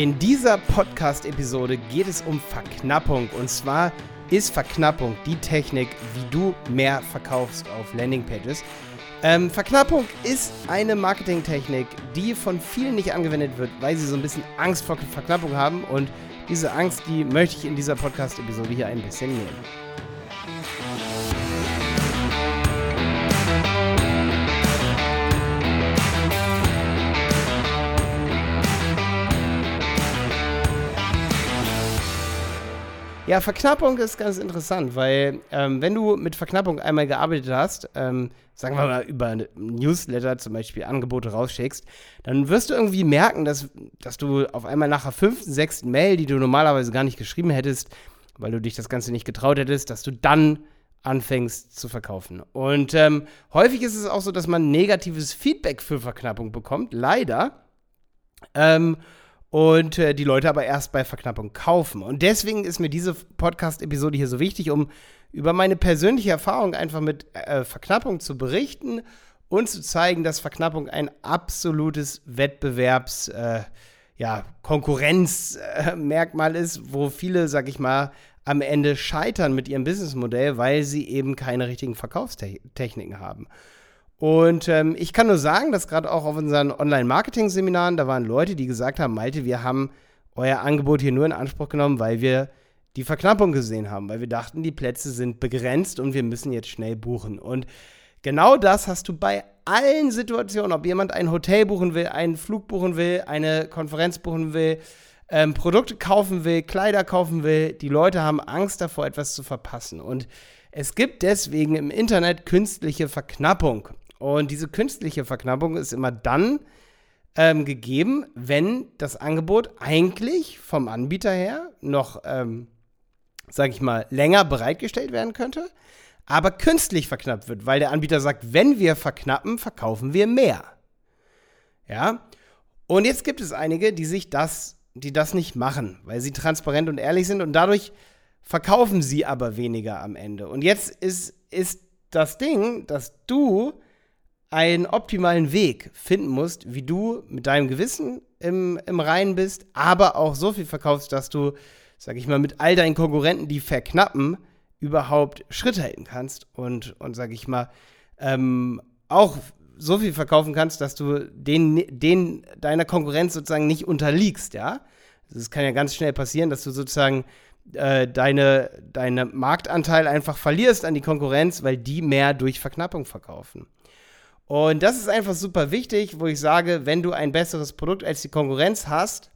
In dieser Podcast-Episode geht es um Verknappung. Und zwar ist Verknappung die Technik, wie du mehr verkaufst auf Landingpages. Ähm, Verknappung ist eine Marketingtechnik, die von vielen nicht angewendet wird, weil sie so ein bisschen Angst vor Verknappung haben. Und diese Angst, die möchte ich in dieser Podcast-Episode hier ein bisschen nehmen. Ja, Verknappung ist ganz interessant, weil ähm, wenn du mit Verknappung einmal gearbeitet hast, ähm, sagen wir mal über Newsletter zum Beispiel Angebote rausschickst, dann wirst du irgendwie merken, dass, dass du auf einmal nach der fünften, sechsten Mail, die du normalerweise gar nicht geschrieben hättest, weil du dich das Ganze nicht getraut hättest, dass du dann anfängst zu verkaufen. Und ähm, häufig ist es auch so, dass man negatives Feedback für Verknappung bekommt, leider. Ähm, und äh, die Leute aber erst bei Verknappung kaufen. Und deswegen ist mir diese Podcast-Episode hier so wichtig, um über meine persönliche Erfahrung einfach mit äh, Verknappung zu berichten und zu zeigen, dass Verknappung ein absolutes Wettbewerbs- äh, ja, Konkurrenzmerkmal ist, wo viele, sag ich mal, am Ende scheitern mit ihrem Businessmodell, weil sie eben keine richtigen Verkaufstechniken haben. Und ähm, ich kann nur sagen, dass gerade auch auf unseren Online-Marketing-Seminaren, da waren Leute, die gesagt haben, Malte, wir haben euer Angebot hier nur in Anspruch genommen, weil wir die Verknappung gesehen haben, weil wir dachten, die Plätze sind begrenzt und wir müssen jetzt schnell buchen. Und genau das hast du bei allen Situationen, ob jemand ein Hotel buchen will, einen Flug buchen will, eine Konferenz buchen will, ähm, Produkte kaufen will, Kleider kaufen will. Die Leute haben Angst davor, etwas zu verpassen. Und es gibt deswegen im Internet künstliche Verknappung. Und diese künstliche Verknappung ist immer dann ähm, gegeben, wenn das Angebot eigentlich vom Anbieter her noch, ähm, sag ich mal, länger bereitgestellt werden könnte, aber künstlich verknappt wird, weil der Anbieter sagt, wenn wir verknappen, verkaufen wir mehr. Ja? Und jetzt gibt es einige, die sich das, die das nicht machen, weil sie transparent und ehrlich sind und dadurch verkaufen sie aber weniger am Ende. Und jetzt ist, ist das Ding, dass du einen optimalen Weg finden musst, wie du mit deinem Gewissen im, im Reinen bist, aber auch so viel verkaufst, dass du, sag ich mal, mit all deinen Konkurrenten, die verknappen, überhaupt Schritt halten kannst und, und sag ich mal, ähm, auch so viel verkaufen kannst, dass du den, den deiner Konkurrenz sozusagen nicht unterliegst, ja. Das kann ja ganz schnell passieren, dass du sozusagen äh, deine, deine Marktanteil einfach verlierst an die Konkurrenz, weil die mehr durch Verknappung verkaufen. Und das ist einfach super wichtig, wo ich sage, wenn du ein besseres Produkt als die Konkurrenz hast,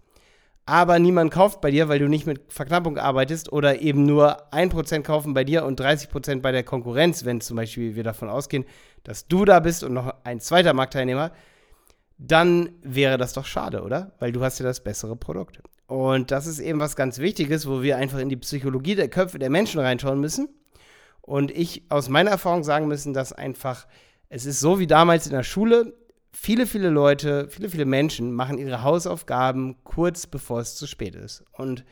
aber niemand kauft bei dir, weil du nicht mit Verknappung arbeitest oder eben nur 1% kaufen bei dir und 30% bei der Konkurrenz, wenn zum Beispiel wir davon ausgehen, dass du da bist und noch ein zweiter Marktteilnehmer, dann wäre das doch schade, oder? Weil du hast ja das bessere Produkt. Und das ist eben was ganz Wichtiges, wo wir einfach in die Psychologie der Köpfe der Menschen reinschauen müssen. Und ich aus meiner Erfahrung sagen müssen, dass einfach es ist so wie damals in der Schule. Viele, viele Leute, viele, viele Menschen machen ihre Hausaufgaben kurz bevor es zu spät ist. Und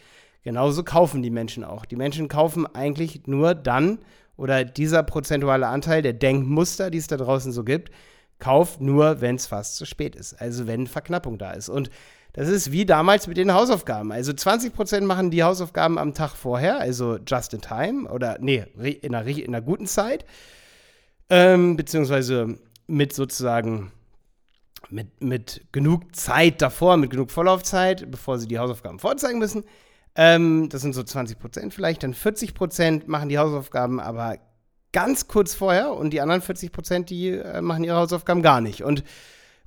genauso kaufen die Menschen auch. Die Menschen kaufen eigentlich nur dann, oder dieser prozentuale Anteil der Denkmuster, die es da draußen so gibt, kauft nur, wenn es fast zu spät ist. Also wenn Verknappung da ist. Und das ist wie damals mit den Hausaufgaben. Also 20% machen die Hausaufgaben am Tag vorher, also just in time oder nee, in einer, in einer guten Zeit. Ähm, beziehungsweise mit sozusagen mit, mit genug Zeit davor, mit genug Vorlaufzeit, bevor sie die Hausaufgaben vorzeigen müssen. Ähm, das sind so 20 Prozent vielleicht. Dann 40 Prozent machen die Hausaufgaben aber ganz kurz vorher und die anderen 40 Prozent, die äh, machen ihre Hausaufgaben gar nicht. Und,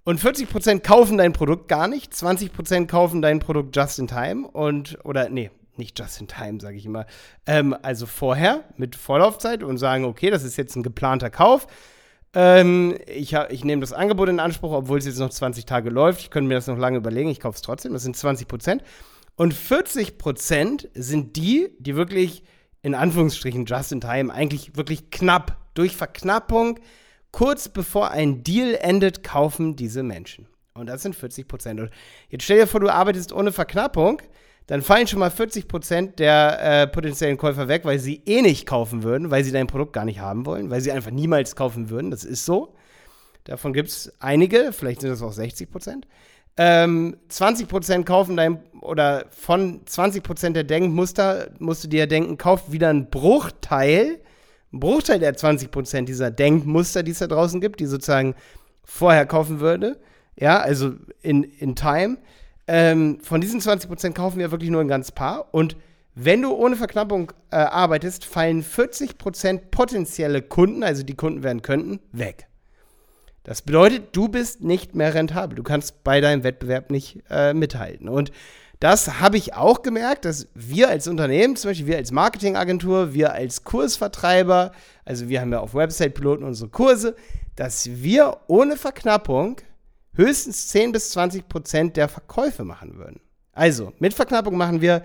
und 40 Prozent kaufen dein Produkt gar nicht, 20 Prozent kaufen dein Produkt just in time und, oder nee, nicht just in time, sage ich immer, ähm, also vorher mit Vorlaufzeit und sagen, okay, das ist jetzt ein geplanter Kauf. Ähm, ich, ich nehme das Angebot in Anspruch, obwohl es jetzt noch 20 Tage läuft. Ich könnte mir das noch lange überlegen, ich kaufe es trotzdem. Das sind 20 Prozent. Und 40 Prozent sind die, die wirklich in Anführungsstrichen just in time, eigentlich wirklich knapp durch Verknappung, kurz bevor ein Deal endet, kaufen diese Menschen. Und das sind 40 Prozent. Und jetzt stell dir vor, du arbeitest ohne Verknappung dann fallen schon mal 40 Prozent der äh, potenziellen Käufer weg, weil sie eh nicht kaufen würden, weil sie dein Produkt gar nicht haben wollen, weil sie einfach niemals kaufen würden. Das ist so. Davon gibt es einige, vielleicht sind das auch 60 Prozent. ähm, 20% kaufen dein, oder von 20% der Denkmuster musst du dir denken, kauf wieder einen Bruchteil, ein Bruchteil der 20% dieser Denkmuster, die es da draußen gibt, die sozusagen vorher kaufen würde. Ja, also in, in Time. Ähm, von diesen 20% kaufen wir wirklich nur ein ganz paar. Und wenn du ohne Verknappung äh, arbeitest, fallen 40% potenzielle Kunden, also die Kunden werden könnten, weg. Das bedeutet, du bist nicht mehr rentabel. Du kannst bei deinem Wettbewerb nicht äh, mithalten. Und das habe ich auch gemerkt, dass wir als Unternehmen, zum Beispiel wir als Marketingagentur, wir als Kursvertreiber, also wir haben ja auf Website-Piloten unsere Kurse, dass wir ohne Verknappung höchstens 10 bis 20 Prozent der Verkäufe machen würden. Also, mit Verknappung machen wir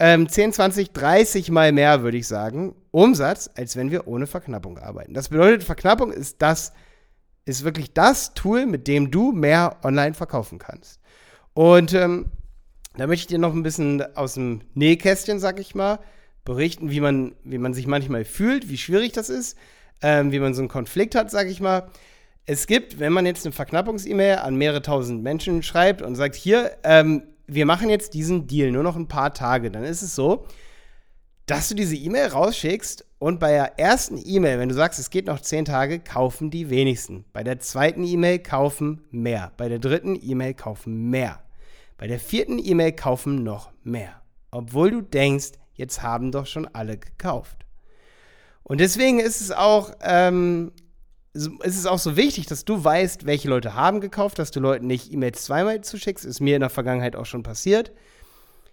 ähm, 10, 20, 30 mal mehr, würde ich sagen, Umsatz, als wenn wir ohne Verknappung arbeiten. Das bedeutet, Verknappung ist das, ist wirklich das Tool, mit dem du mehr online verkaufen kannst. Und ähm, da möchte ich dir noch ein bisschen aus dem Nähkästchen, sag ich mal, berichten, wie man, wie man sich manchmal fühlt, wie schwierig das ist, ähm, wie man so einen Konflikt hat, sag ich mal. Es gibt, wenn man jetzt eine Verknappungs-E-Mail an mehrere tausend Menschen schreibt und sagt, hier, ähm, wir machen jetzt diesen Deal nur noch ein paar Tage, dann ist es so, dass du diese E-Mail rausschickst und bei der ersten E-Mail, wenn du sagst, es geht noch zehn Tage, kaufen die wenigsten. Bei der zweiten E-Mail kaufen mehr. Bei der dritten E-Mail kaufen mehr. Bei der vierten E-Mail kaufen noch mehr. Obwohl du denkst, jetzt haben doch schon alle gekauft. Und deswegen ist es auch ähm, es ist auch so wichtig, dass du weißt, welche Leute haben gekauft, dass du Leuten nicht E-Mails zweimal zuschickst. Ist mir in der Vergangenheit auch schon passiert.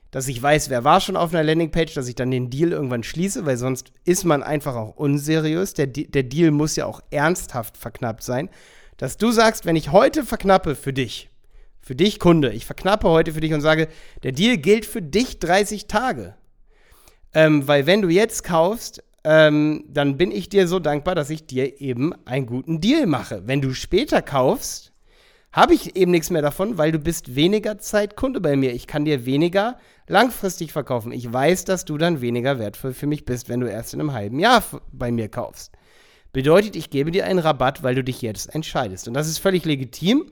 Dass ich weiß, wer war schon auf einer Landingpage, dass ich dann den Deal irgendwann schließe, weil sonst ist man einfach auch unseriös. Der, der Deal muss ja auch ernsthaft verknappt sein. Dass du sagst, wenn ich heute verknappe für dich, für dich Kunde, ich verknappe heute für dich und sage, der Deal gilt für dich 30 Tage. Ähm, weil wenn du jetzt kaufst, ähm, dann bin ich dir so dankbar, dass ich dir eben einen guten Deal mache. Wenn du später kaufst, habe ich eben nichts mehr davon, weil du bist weniger Zeit Kunde bei mir. Ich kann dir weniger langfristig verkaufen. Ich weiß, dass du dann weniger wertvoll für mich bist, wenn du erst in einem halben Jahr bei mir kaufst. Bedeutet, ich gebe dir einen Rabatt, weil du dich jetzt entscheidest. Und das ist völlig legitim.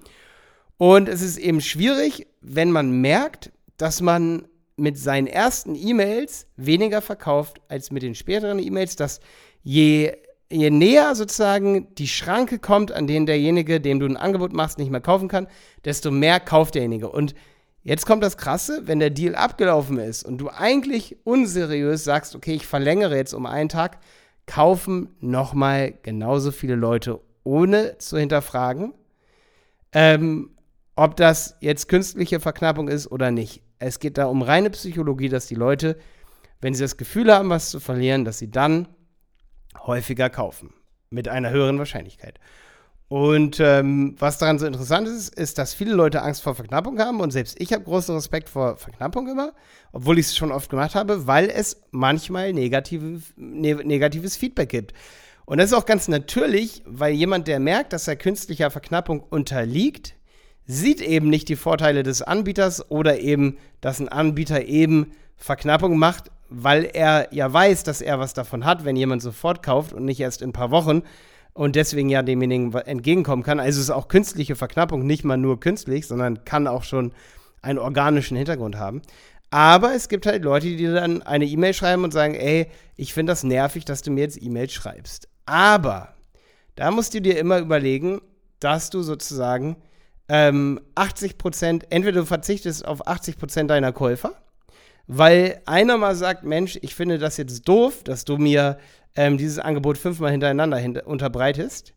Und es ist eben schwierig, wenn man merkt, dass man mit seinen ersten E-Mails weniger verkauft als mit den späteren E-Mails, dass je, je näher sozusagen die Schranke kommt, an denen derjenige, dem du ein Angebot machst, nicht mehr kaufen kann, desto mehr kauft derjenige. Und jetzt kommt das Krasse, wenn der Deal abgelaufen ist und du eigentlich unseriös sagst, okay, ich verlängere jetzt um einen Tag, kaufen nochmal genauso viele Leute, ohne zu hinterfragen, ähm, ob das jetzt künstliche Verknappung ist oder nicht. Es geht da um reine Psychologie, dass die Leute, wenn sie das Gefühl haben, was zu verlieren, dass sie dann häufiger kaufen. Mit einer höheren Wahrscheinlichkeit. Und ähm, was daran so interessant ist, ist, dass viele Leute Angst vor Verknappung haben und selbst ich habe großen Respekt vor Verknappung immer, obwohl ich es schon oft gemacht habe, weil es manchmal negative, ne negatives Feedback gibt. Und das ist auch ganz natürlich, weil jemand, der merkt, dass er künstlicher Verknappung unterliegt, sieht eben nicht die Vorteile des Anbieters oder eben, dass ein Anbieter eben Verknappung macht, weil er ja weiß, dass er was davon hat, wenn jemand sofort kauft und nicht erst in ein paar Wochen und deswegen ja demjenigen entgegenkommen kann. Also ist auch künstliche Verknappung nicht mal nur künstlich, sondern kann auch schon einen organischen Hintergrund haben. Aber es gibt halt Leute, die dann eine E-Mail schreiben und sagen, ey, ich finde das nervig, dass du mir jetzt E-Mails schreibst. Aber da musst du dir immer überlegen, dass du sozusagen ähm, 80 Prozent, entweder du verzichtest auf 80 Prozent deiner Käufer, weil einer mal sagt, Mensch, ich finde das jetzt doof, dass du mir ähm, dieses Angebot fünfmal hintereinander hinter unterbreitest.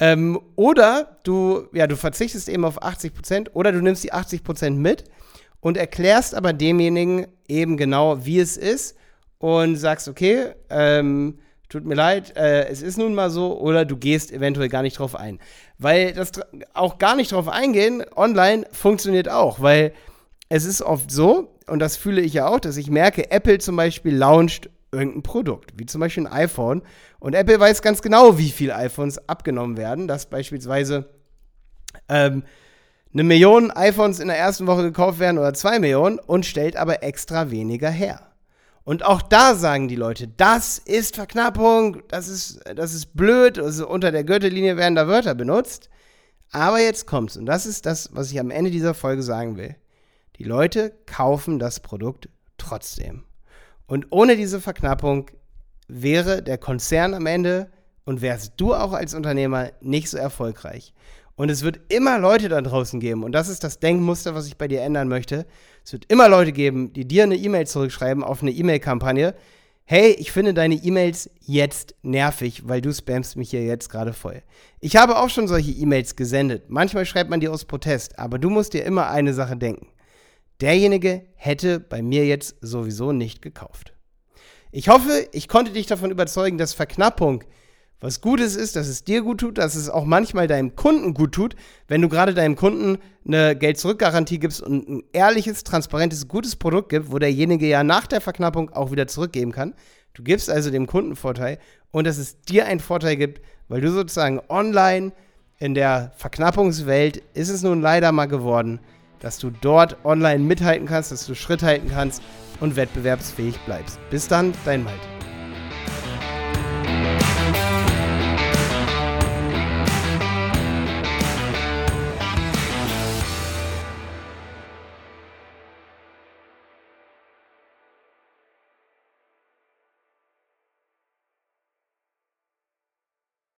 Ähm, oder du, ja, du verzichtest eben auf 80 Prozent oder du nimmst die 80 Prozent mit und erklärst aber demjenigen eben genau, wie es ist und sagst, okay, ähm, tut mir leid, äh, es ist nun mal so, oder du gehst eventuell gar nicht drauf ein. Weil das auch gar nicht drauf eingehen, online funktioniert auch, weil es ist oft so, und das fühle ich ja auch, dass ich merke, Apple zum Beispiel launcht irgendein Produkt, wie zum Beispiel ein iPhone, und Apple weiß ganz genau, wie viele iPhones abgenommen werden, dass beispielsweise ähm, eine Million iPhones in der ersten Woche gekauft werden oder zwei Millionen und stellt aber extra weniger her. Und auch da sagen die Leute, das ist Verknappung, das ist, das ist blöd, also unter der Gürtellinie werden da Wörter benutzt. Aber jetzt kommt's, und das ist das, was ich am Ende dieser Folge sagen will. Die Leute kaufen das Produkt trotzdem. Und ohne diese Verknappung wäre der Konzern am Ende und wärst du auch als Unternehmer nicht so erfolgreich. Und es wird immer Leute da draußen geben, und das ist das Denkmuster, was ich bei dir ändern möchte. Es wird immer Leute geben, die dir eine E-Mail zurückschreiben auf eine E-Mail-Kampagne. Hey, ich finde deine E-Mails jetzt nervig, weil du spammst mich hier jetzt gerade voll. Ich habe auch schon solche E-Mails gesendet. Manchmal schreibt man die aus Protest, aber du musst dir immer eine Sache denken. Derjenige hätte bei mir jetzt sowieso nicht gekauft. Ich hoffe, ich konnte dich davon überzeugen, dass Verknappung was Gutes ist, dass es dir gut tut, dass es auch manchmal deinem Kunden gut tut, wenn du gerade deinem Kunden eine Geld-Zurück-Garantie gibst und ein ehrliches, transparentes, gutes Produkt gibst, wo derjenige ja nach der Verknappung auch wieder zurückgeben kann. Du gibst also dem Kunden Vorteil und dass es dir einen Vorteil gibt, weil du sozusagen online in der Verknappungswelt ist es nun leider mal geworden, dass du dort online mithalten kannst, dass du Schritt halten kannst und wettbewerbsfähig bleibst. Bis dann, dein Malte.